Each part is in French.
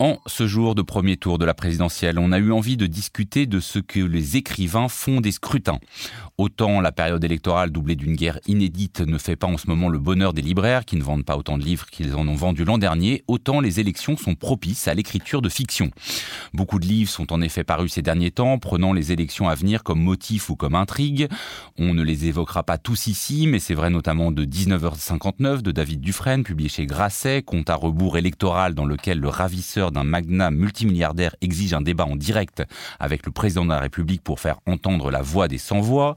En ce jour de premier tour de la présidentielle, on a eu envie de discuter de ce que les écrivains font des scrutins. Autant la période électorale doublée d'une guerre inédite ne fait pas en ce moment le bonheur des libraires qui ne vendent pas autant de livres qu'ils en ont vendu l'an dernier, autant les élections sont propices à l'écriture de fiction. Beaucoup de livres sont en effet parus ces derniers temps, prenant les élections à venir comme motif ou comme intrigue. On ne les évoquera pas tous ici, mais c'est vrai notamment de 19h59 de David Dufresne, publié chez Grasset, compte à rebours électoral dans lequel le ravisseur d'un magnat multimilliardaire exige un débat en direct avec le président de la République pour faire entendre la voix des sans-voix,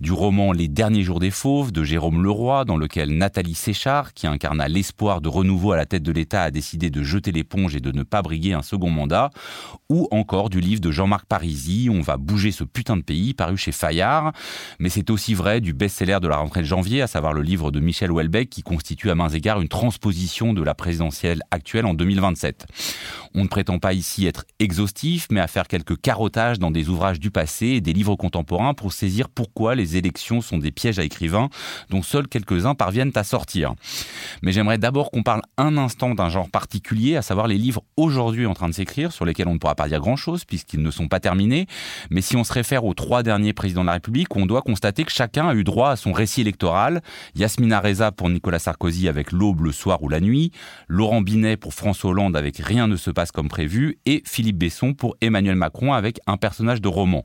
du roman Les derniers jours des fauves de Jérôme Leroy, dans lequel Nathalie Séchard, qui incarna l'espoir de renouveau à la tête de l'État, a décidé de jeter l'éponge et de ne pas briguer un second mandat, ou encore du livre de Jean-Marc Parisi, On va bouger ce putain de pays, paru chez Fayard. Mais c'est aussi vrai du best-seller de la rentrée de janvier, à savoir le livre de Michel Houellebecq, qui constitue à mains égards une transposition de la présidentielle actuelle en 2027. On ne prétend pas ici être exhaustif, mais à faire quelques carottages dans des ouvrages du passé et des livres contemporains pour saisir pourquoi les élections sont des pièges à écrivains dont seuls quelques-uns parviennent à sortir. Mais j'aimerais d'abord qu'on parle un instant d'un genre particulier, à savoir les livres aujourd'hui en train de s'écrire, sur lesquels on ne pourra pas dire grand-chose puisqu'ils ne sont pas terminés. Mais si on se réfère aux trois derniers présidents de la République, on doit constater que chacun a eu droit à son récit électoral. Yasmina Reza pour Nicolas Sarkozy avec L'aube, le soir ou la nuit, Laurent Binet pour François Hollande avec Rien ne se passe comme prévu, et Philippe Besson pour Emmanuel Macron avec un personnage de roman.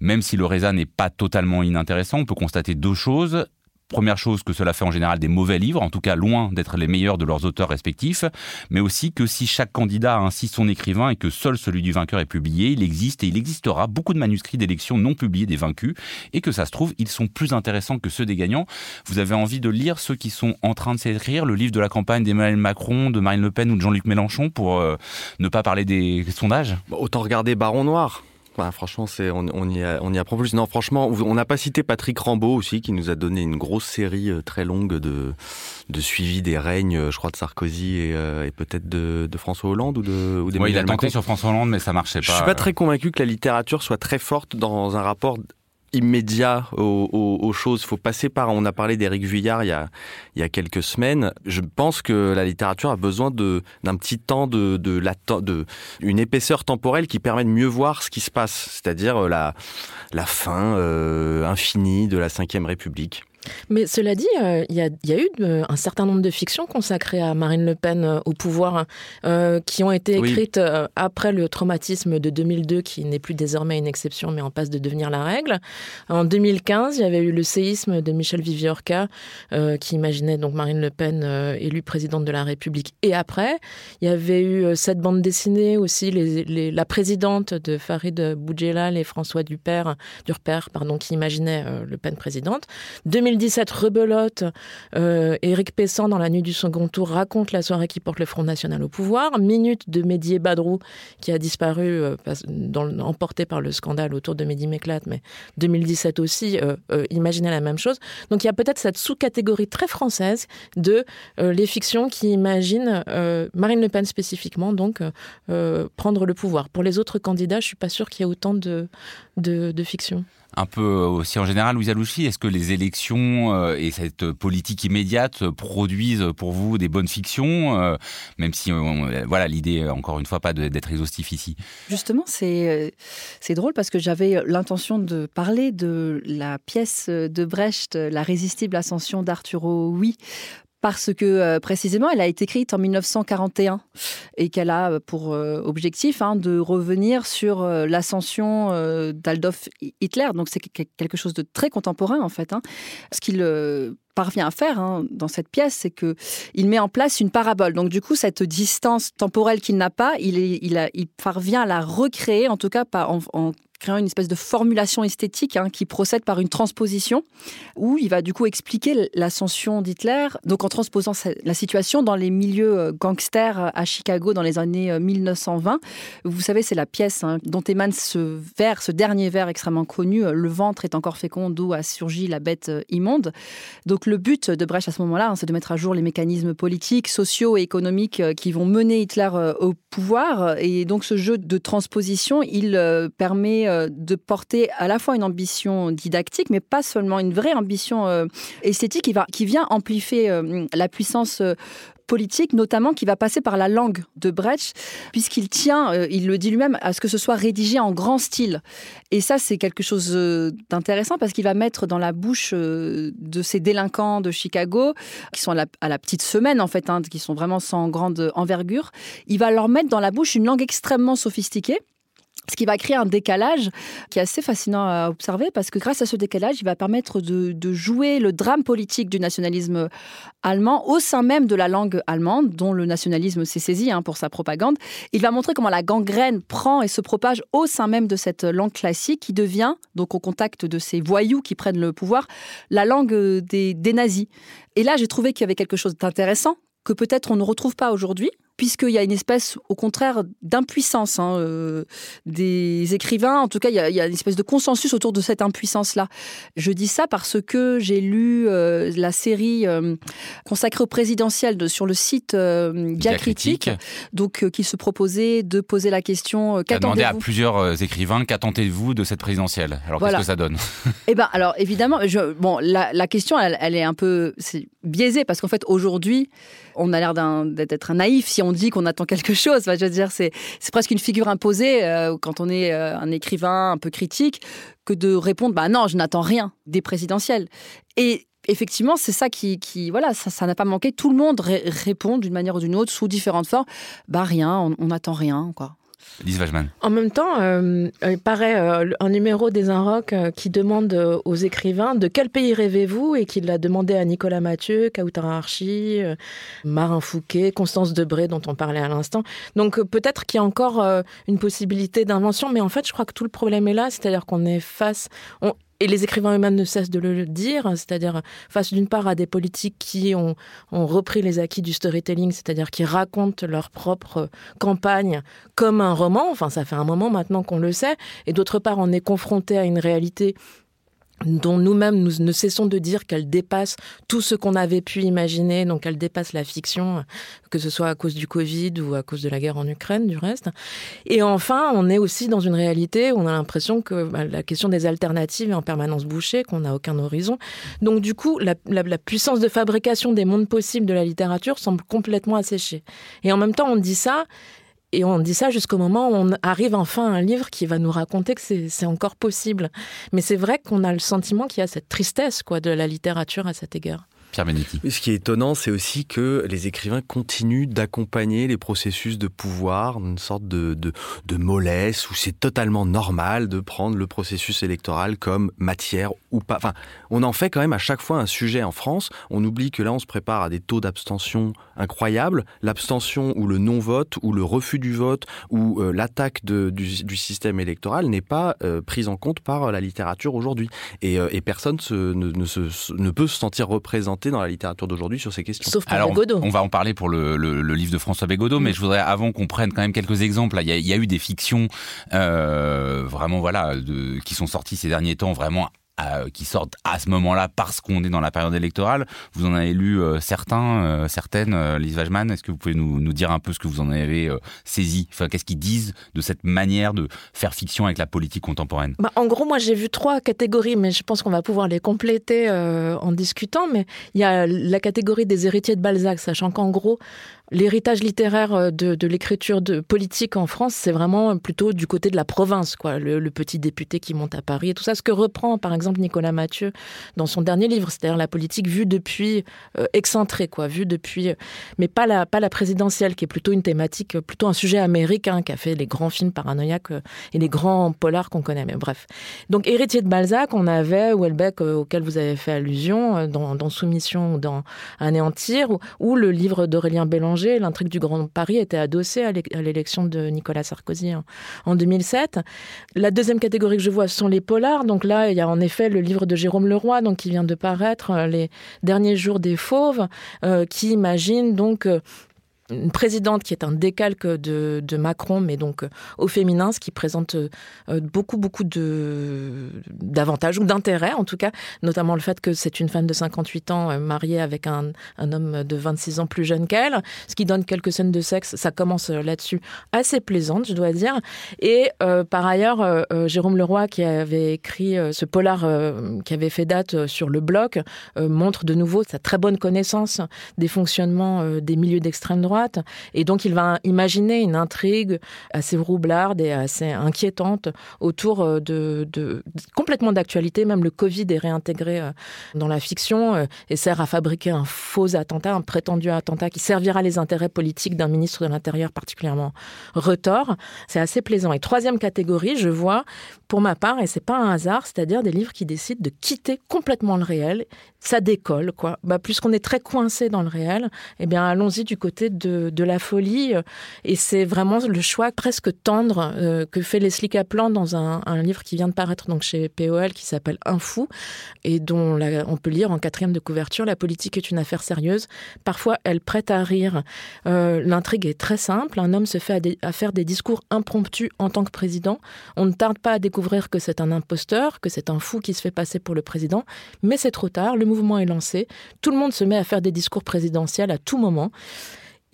Même si le Reza n'est pas totalement inintéressant, on peut constater deux choses. Première chose que cela fait en général des mauvais livres, en tout cas loin d'être les meilleurs de leurs auteurs respectifs, mais aussi que si chaque candidat a ainsi son écrivain et que seul celui du vainqueur est publié, il existe et il existera beaucoup de manuscrits d'élections non publiés des vaincus, et que ça se trouve, ils sont plus intéressants que ceux des gagnants. Vous avez envie de lire ceux qui sont en train de s'écrire, le livre de la campagne d'Emmanuel Macron, de Marine Le Pen ou de Jean-Luc Mélenchon, pour euh, ne pas parler des sondages? Autant regarder Baron Noir franchement, c'est on, on, y a, on y apprend plus. Non, franchement, on n'a pas cité Patrick Rambaud aussi, qui nous a donné une grosse série euh, très longue de, de suivi des règnes, euh, je crois, de Sarkozy et, euh, et peut-être de, de, François Hollande ou de ou ouais, il a tenté sur François Hollande, mais ça marchait pas. Je suis pas très convaincu que la littérature soit très forte dans un rapport immédiat aux, choses. Il faut passer par. On a parlé d'Éric Vuillard il y a il y a quelques semaines. Je pense que la littérature a besoin de d'un petit temps de de, de une épaisseur temporelle qui permet de mieux voir ce qui se passe, c'est-à-dire euh, la la fin euh, infinie de la Ve République. Mais cela dit, euh, il y, a, eu un certain nombre de fictions consacrées à Marine Le Pen euh, au pouvoir euh, qui ont été écrites après le traumatisme de 2002, qui n'est plus désormais une exception, mais en passe de devenir la règle. En 2015, il y avait eu le séisme de Michel Viviorca, qui imaginait donc Marine Le Pen élue présidente de la République. Et après, il y avait eu cette bande dessinée aussi, les, la présidente de Farid Boudjelal et François Dupère, Durper, pardon, qui imaginait Le Pen présidente. 2017, rebelote. Euh, Éric Pessan, dans la nuit du second tour, raconte la soirée qui porte le Front National au pouvoir. Minute de Mehdi Badrou, qui a disparu, euh, emporté par le scandale autour de Mehdi Méclat, mais 2017 aussi, euh, euh, la même chose. Donc il y a peut-être cette sous-catégorie très française de euh, les fictions qui imaginent Marine Le Pen spécifiquement, donc prendre le pouvoir. Pour les autres candidats, je suis pas sûre qu'il y ait autant de, de, un peu aussi en général, Louise Alouchi, est-ce que les élections euh, et cette politique immédiate produisent pour vous des bonnes fictions, euh, même si voilà l'idée encore une fois pas d'être exhaustif ici. Justement, c'est euh, c'est drôle parce que j'avais l'intention de parler de la pièce de Brecht, La résistible ascension d'Arturo Oui, parce que euh, précisément, elle a été écrite en 1941 et qu'elle a euh, pour euh, objectif hein, de revenir sur l'ascension d'Adolf Hitler. Donc c'est quelque chose de très contemporain en fait. Hein. Ce qu'il parvient à faire hein, dans cette pièce, c'est que il met en place une parabole. Donc du coup, cette distance temporelle qu'il n'a pas, il, parvient à la recréer, en tout cas en créant une espèce de formulation esthétique hein, qui procède par une transposition, où il va du coup expliquer l'ascension d'Hitler, donc en transposant la situation dans les milieux euh, gangsters à Chicago dans les années 1920. Euh, Vous savez, c'est la pièce hein, dont émane ce vers, ce dernier vers extrêmement connu, euh, Le ventre est encore fécond, d'où a surgi la bête immonde. Donc le but de Brecht à ce moment-là, hein, c'est de mettre à jour les mécanismes politiques, sociaux et économiques qui vont mener Hitler au pouvoir. Et donc ce jeu de transposition, il permet de porter à la fois une ambition didactique, mais pas seulement une vraie ambition esthétique qui, vient amplifier la puissance politique, notamment qui va passer par la langue de Brecht, puisqu'il tient, euh, il le dit lui-même, à ce que ce soit rédigé en grand style. Et ça, c'est quelque chose euh, d'intéressant parce qu'il va mettre dans la bouche euh, de ces délinquants de Chicago, qui sont à la, petite semaine en fait, hein, qui sont vraiment sans grande envergure, il va leur mettre dans la bouche une langue extrêmement sophistiquée ce qui va créer un décalage qui est assez fascinant à observer parce que grâce à ce décalage, il va permettre de, jouer le drame politique du nationalisme allemand au sein même de la langue allemande, dont le nationalisme s'est saisi hein, pour sa propagande. Il va montrer comment la gangrène prend et se propage au sein même de cette langue classique qui devient, donc au contact de ces voyous qui prennent le pouvoir, la langue des, des nazis. Et là, j'ai trouvé qu'il y avait quelque chose d'intéressant que peut-être on ne retrouve pas aujourd'hui, puisqu'il y a une espèce, au contraire, d'impuissance hein, euh, des écrivains. En tout cas, il y, a, une espèce de consensus autour de cette impuissance-là. Je dis ça parce que j'ai lu euh, la série euh, consacrée au présidentiel sur le site Diacritique, donc qui se proposait de poser la question. A demandé à plusieurs écrivains qu'attendez-vous de cette présidentielle? Alors qu'est-ce que ça donne? Eh ben, alors évidemment, je, bon, la, question, elle, elle, est un peu biaisée parce qu'en fait, aujourd'hui, on a l'air d'être un naïf si on dit qu'on attend quelque chose. je veux dire, c'est presque une figure imposée euh, quand on est euh, un écrivain un peu critique que de répondre bah non, je n'attends rien des présidentielles. Et effectivement, c'est ça qui, voilà, ça n'a pas manqué. Tout le monde répond d'une manière ou d'une autre, sous différentes formes. Bah rien, on n'attend rien, quoi. En même temps, euh, il paraît euh, un numéro des Inrocks euh, qui demande aux écrivains de quel pays rêvez-vous et qu'il l'a demandé à Nicolas Mathieu, Kautar Archie, Marin Fouquet, Constance Debré dont on parlait à l'instant. Donc peut-être qu'il y a encore une possibilité d'invention, mais en fait je crois que tout le problème est là, c'est-à-dire qu'on est face, et les écrivains eux-mêmes ne cessent de le dire, c'est-à-dire face d'une part à des politiques qui ont, repris les acquis du storytelling, c'est-à-dire qui racontent leur propre campagne comme un roman, enfin ça fait un moment maintenant qu'on le sait, et d'autre part on est confronté à une réalité dont nous-mêmes nous ne cessons de dire qu'elle dépasse tout ce qu'on avait pu imaginer, donc elle dépasse la fiction, que ce soit à cause du Covid ou à cause de la guerre en Ukraine, du reste. Et enfin, on est aussi dans une réalité où on a l'impression que bah, la question des alternatives est en permanence bouchée, qu'on n'a aucun horizon. Donc du coup, la, la puissance de fabrication des mondes possibles de la littérature semble complètement asséchée. Et en même temps, on dit ça, et on dit ça jusqu'au moment où on arrive enfin à un livre qui va nous raconter que c'est encore possible. Mais c'est vrai qu'on a le sentiment qu'il y a cette tristesse quoi, de la littérature à cet égard. Ce qui est étonnant, c'est aussi que les écrivains continuent d'accompagner les processus de pouvoir, une sorte de, mollesse où c'est totalement normal de prendre le processus électoral comme matière ou pas. Enfin, on en fait quand même à chaque fois un sujet en France. On oublie que là, on se prépare à des taux d'abstention incroyables. L'abstention ou le non-vote ou le refus du vote ou euh, l'attaque du, système électoral n'est pas euh, prise en compte par la littérature aujourd'hui. Et, euh, personne ne peut se sentir représenté dans la littérature d'aujourd'hui sur ces questions. Sauf pour Alors, On va en parler pour le, livre de François Bégodeau, mais mm. je voudrais avant qu'on prenne quand même quelques exemples. Il y a, eu des fictions euh, vraiment voilà de, qui sont sorties ces derniers temps vraiment qui sortent à ce moment-là parce qu'on est dans la période électorale. Vous en avez lu euh, certains, euh, certaines, euh, Lise Wajman. Est-ce que vous pouvez nous, dire un peu ce que vous en avez saisi? Enfin, Qu'est-ce qu'ils disent de cette manière de faire fiction avec la politique contemporaine? Bah, En gros, moi j'ai vu trois catégories, mais je pense qu'on va pouvoir les compléter en discutant. Mais il y a la catégorie des héritiers de Balzac, sachant qu'en gros, L'héritage littéraire euh, de, l'écriture de politique en France, c'est vraiment plutôt du côté de la province, quoi. Le, petit député qui monte à Paris et tout ça. Ce que reprend, par exemple, Nicolas Mathieu dans son dernier livre, c'est-à-dire la politique vue depuis euh, excentrée, quoi, vue depuis, euh, mais pas la pas la présidentielle, qui est plutôt une thématique, plutôt un sujet américain, qui a fait les grands films paranoïaques et les grands polars qu'on connaît. Mais bref. Donc héritier de Balzac, on avait Houellebecq auquel vous avez fait allusion dans, Soumission ou dans Anéantir, ou, le livre d'Aurélien L'intrigue du Grand Paris était adossée à l'élection de Nicolas Sarkozy en 2007. La deuxième catégorie que je vois, sont les polars. Donc là, il y a en effet le livre de Jérôme Leroy, donc qui vient de paraître, euh, Les derniers jours des fauves, euh, qui imagine donc euh, une présidente qui est un décalque de, Macron, mais donc euh, au féminin, ce qui présente euh, beaucoup, beaucoup de, d'avantages ou d'intérêts, en tout cas, notamment le fait que c'est une femme de 58 ans euh, mariée avec un, homme de 26 ans plus jeune qu'elle, ce qui donne quelques scènes de sexe, ça commence là-dessus, assez plaisante, je dois dire. Et euh, par ailleurs, euh, Jérôme Leroy, qui avait écrit ce polar qui avait fait date sur le bloc, montre de nouveau sa très bonne connaissance des fonctionnements des milieux d'extrême droite et donc, il va imaginer une intrigue assez roublarde et assez inquiétante autour euh, de, complètement d'actualité. Même le Covid est réintégré euh, dans la fiction euh, et sert à fabriquer un faux attentat, un prétendu attentat qui servira les intérêts politiques d'un ministre de l'Intérieur particulièrement retors. C'est assez plaisant. Et troisième catégorie, je vois, pour ma part, et c'est pas un hasard, c'est-à-dire des livres qui décident de quitter complètement le réel. Ça décolle, quoi. Bah, puisqu'on est très coincé dans le réel, eh bien, allons-y du côté de de, la folie. Et c'est vraiment le choix presque tendre euh, que fait Leslie Kaplan dans un, livre qui vient de paraître donc chez POL qui s'appelle Un fou et dont on peut lire en quatrième de couverture La politique est une affaire sérieuse. Parfois, elle prête à rire. Euh, l'intrigue est très simple. Un homme se fait à, faire des discours impromptus en tant que président. On ne tarde pas à découvrir que c'est un imposteur, que c'est un fou qui se fait passer pour le président. Mais c'est trop tard. Le mouvement est lancé. Tout le monde se met à faire des discours présidentiels à tout moment.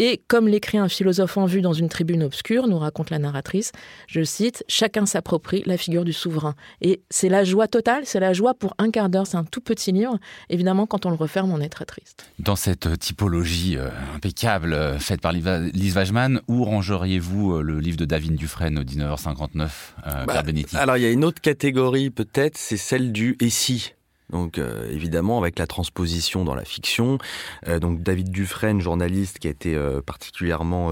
Et comme l'écrit un philosophe en vue dans une tribune obscure, nous raconte la narratrice, je cite, Chacun s'approprie la figure du souverain. Et c'est la joie totale, c'est la joie pour un quart d'heure, c'est un tout petit livre. Évidemment, quand on le referme, on est très triste. Dans cette typologie euh, impeccable euh, faite par Lise Wajman, où rangeriez-vous euh, le livre de David Dufresne, 1959, bah, Alors, il y a une autre catégorie peut-être, c'est celle du « et si ». Donc euh, évidemment avec la transposition dans la fiction. Euh, donc David Dufresne, journaliste qui a été euh, particulièrement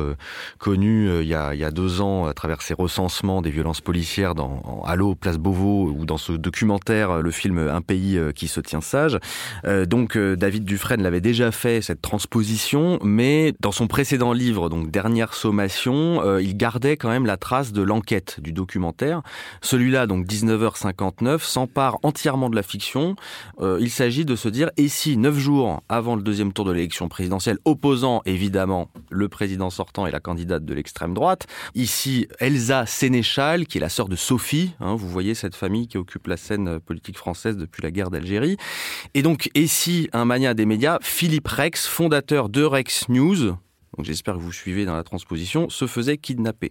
connu il y, a, il, y a, deux ans à travers ses recensements des violences policières dans en Allo, Place Beauvau ou dans ce documentaire, le film Un pays qui se tient sage. donc David Dufresne l'avait déjà fait cette transposition, mais dans son précédent livre, donc Dernière sommation, il gardait quand même la trace de l'enquête du documentaire. Celui-là, donc 19h59, s'empare entièrement de la fiction euh, il s'agit de se dire, et neuf jours avant le deuxième tour de l'élection présidentielle, opposant évidemment le président sortant et la candidate de l'extrême droite, ici Elsa Sénéchal, qui est la sœur de Sophie, hein, vous voyez cette famille qui occupe la scène politique française depuis la guerre d'Algérie, et donc, et si un mania des médias, Philippe Rex, fondateur de Rex News, donc j'espère que vous suivez dans la transposition, se faisait kidnapper.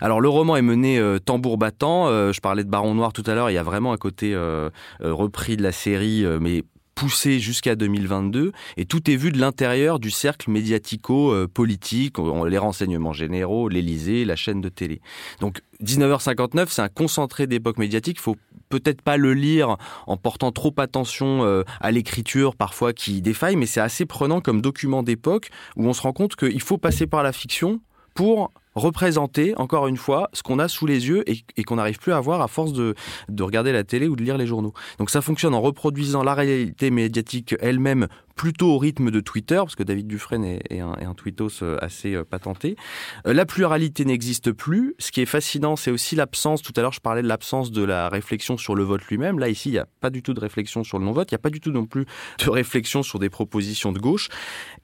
Alors le roman est mené euh, tambour battant, euh, je parlais de Baron Noir tout à l'heure, il y a vraiment un côté euh, repris de la série, mais poussé jusqu'à 2022 et tout est vu de l'intérieur du cercle médiatico-politique, les renseignements généraux, l'Elysée, la chaîne de télé. Donc 19h59, c'est un concentré d'époque médiatique, faut peut-être pas le lire en portant trop attention euh, à l'écriture parfois qui défaille, mais c'est assez prenant comme document d'époque où on se rend compte qu'il faut passer par la fiction pour représenter, encore une fois, ce qu'on a sous les yeux et, qu'on n'arrive plus à voir à force de, de regarder la télé ou de lire les journaux. Donc ça fonctionne en reproduisant la réalité médiatique elle-même plutôt au rythme de Twitter, parce que David Dufresne est, un, est un, tweetos euh, assez euh, patenté. Euh, la pluralité n'existe plus. Ce qui est fascinant, c'est aussi l'absence, tout à l'heure je parlais de l'absence de la réflexion sur le vote lui-même. Là, ici, il n'y a pas du tout de réflexion sur le non-vote, il n'y a pas du tout non plus de réflexion sur des propositions de gauche.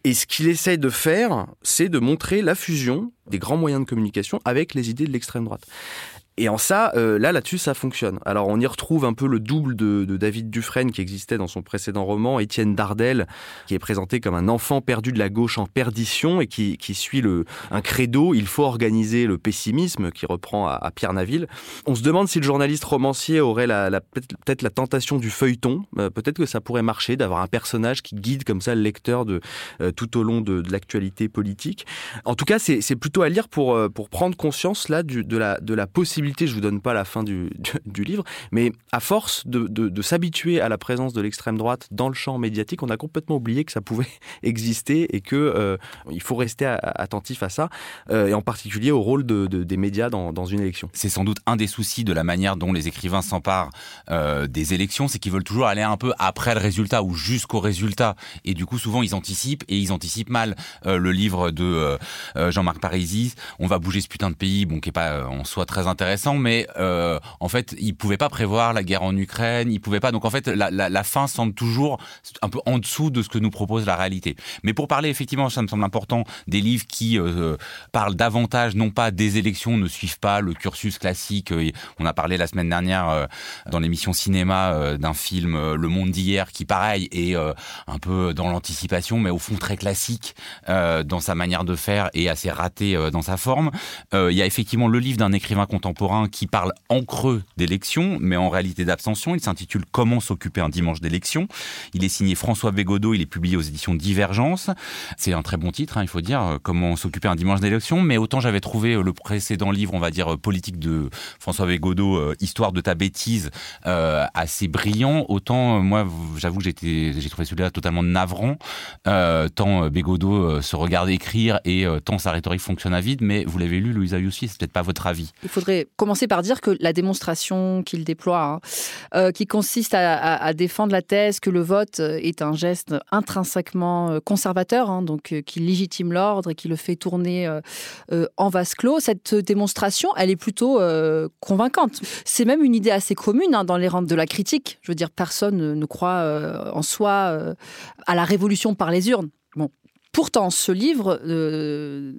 Et ce qu'il essaye de faire, c'est de montrer la fusion des grands moyens de communication avec les idées de l'extrême droite. Et en ça, euh, là, là-dessus, ça fonctionne. Alors, on y retrouve un peu le double de, David Dufresne qui existait dans son précédent roman, Étienne Dardel, qui est présenté comme un enfant perdu de la gauche en perdition et qui, suit un credo, il faut organiser le pessimisme, qui reprend à, Pierre Naville. On se demande si le journaliste romancier aurait peut-être la tentation du feuilleton. Euh, peut-être que ça pourrait marcher d'avoir un personnage qui guide comme ça le lecteur de, euh, tout au long de, l'actualité politique. En tout cas, c'est plutôt à lire pour, prendre conscience là de la possibilité je vous donne pas la fin du, livre, mais à force de, s'habituer à la présence de l'extrême droite dans le champ médiatique, on a complètement oublié que ça pouvait exister et que euh, faut rester attentif à ça, euh, et en particulier au rôle de, des médias dans, une élection. C'est sans doute un des soucis de la manière dont les écrivains s'emparent euh, des élections, c'est qu'ils veulent toujours aller un peu après le résultat ou jusqu'au résultat, et du coup souvent ils anticipent et ils anticipent mal. le livre de Jean-Marc Parisi, on va bouger ce putain de pays, bon qui est pas en soi très intéressant mais euh, en fait, il pouvait pas prévoir la guerre en Ukraine, il pouvait pas. Donc en fait, la, fin semble toujours un peu en dessous de ce que nous propose la réalité. Mais pour parler effectivement, ça me semble important, des livres qui euh, parlent davantage, non pas des élections, ne suivent pas le cursus classique. On a parlé la semaine dernière euh, dans l'émission cinéma euh, d'un film Le Monde d'hier qui, pareil, est un peu dans l'anticipation, mais au fond très classique dans sa manière de faire et assez raté dans sa forme. Il y a effectivement le livre d'un écrivain contemporain qui parle en creux d'élection, mais en réalité d'abstention. Il s'intitule Comment s'occuper un dimanche d'élection. Il est signé François Bégodeau, il est publié aux éditions Divergence. C'est un très bon titre, hein, il faut dire, Comment s'occuper un dimanche d'élection. Mais autant j'avais trouvé le précédent livre, on va dire, politique de François Bégodeau, euh, Histoire de ta bêtise, euh, assez brillant, autant moi, j'avoue que j'ai trouvé celui-là totalement navrant, euh, tant Bégodeau se regarde écrire et tant sa rhétorique fonctionne à vide. Mais vous l'avez lu, Louisa Youssi, c'est peut-être pas votre avis. Il faudrait commencer par dire que la démonstration qu'il déploie, hein, qui consiste à, défendre la thèse que le vote est un geste intrinsèquement conservateur, hein, donc qui légitime l'ordre et qui le fait tourner en vase clos, cette démonstration, elle est plutôt convaincante. C'est même une idée assez commune hein, dans les rangs de la critique. Je veux dire, personne ne croit en soi à la révolution par les urnes. Bon, Pourtant, ce livre euh,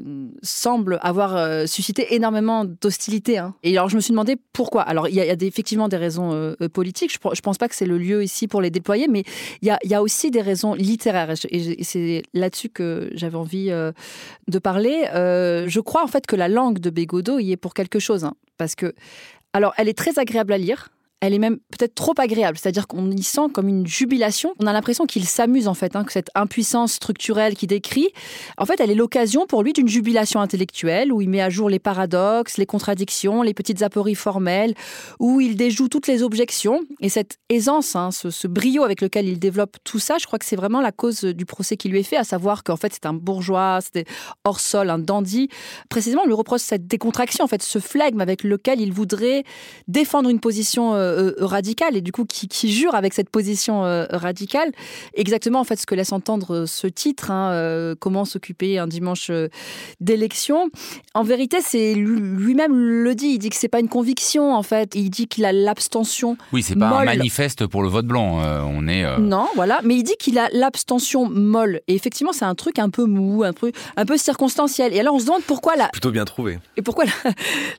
semble avoir euh, suscité énormément d'hostilité. Hein. Et alors, je me suis demandé pourquoi. Alors, il y a, effectivement des raisons euh, politiques. Je ne pense pas que c'est le lieu ici pour les déployer, mais il y a, aussi des raisons littéraires. Et, c'est là-dessus que j'avais envie de parler. je crois en fait que la langue de Bégodeau y est pour quelque chose. Hein. parce que, alors, elle est très agréable à lire elle est même peut-être trop agréable. C'est-à-dire qu'on y sent comme une jubilation. On a l'impression qu'il s'amuse en fait, hein, que cette impuissance structurelle qu'il décrit, en fait, elle est l'occasion pour lui d'une jubilation intellectuelle où il met à jour les paradoxes, les contradictions, les petites apories formelles, où il déjoue toutes les objections. Et cette aisance, hein, ce, brio avec lequel il développe tout ça, je crois que c'est vraiment la cause du procès qui lui est fait, à savoir qu'en fait c'est un bourgeois, c'était hors sol, un dandy. Précisément, on lui reproche cette décontraction, en fait, ce flegme avec lequel il voudrait défendre une position euh, euh, euh, radical et du coup qui, jure avec cette position euh, radicale. Exactement en fait ce que laisse entendre ce titre hein, comment s'occuper un dimanche d'élection. En vérité c'est lui-même le dit. Il dit que c'est pas une conviction en fait. Il dit qu'il a l'abstention oui c'est pas un manifeste pour le vote blanc on est non voilà. Mais il dit qu'il a l'abstention molle. Et effectivement c'est un truc un peu mou un peu un peu circonstanciel. Et alors on se demande pourquoi la plutôt bien trouvé. Et pourquoi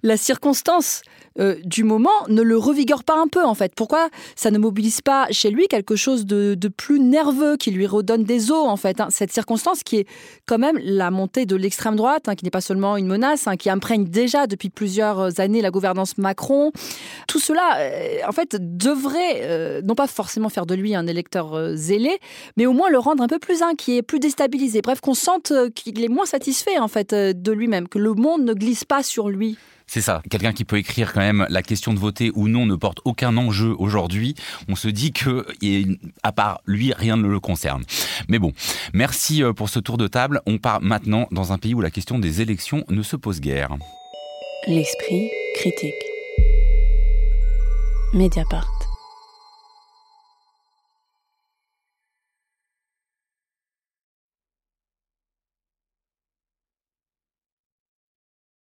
la circonstance euh, du moment ne le revigore pas un peu en fait Pourquoi ça ne mobilise pas chez lui quelque chose de, plus nerveux qui lui redonne des os en fait hein? Cette circonstance qui est quand même la montée de l'extrême droite, hein, qui n'est pas seulement une menace, hein, qui imprègne déjà depuis plusieurs années la gouvernance Macron. Tout cela, euh, en fait, devrait euh, non pas forcément faire de lui un électeur zélé, mais au moins le rendre un peu plus inquiet, plus déstabilisé. Bref, qu'on sente qu'il est moins satisfait en fait de lui-même, que le monde ne glisse pas sur lui. C'est ça. Quelqu'un qui peut écrire quand même la question de voter ou non ne porte aucun enjeu aujourd'hui. On se dit que, à part lui, rien ne le concerne. Mais bon, merci euh, pour ce tour de table. On part maintenant dans un pays où la question des élections ne se pose guère. L'esprit critique. Mediapart.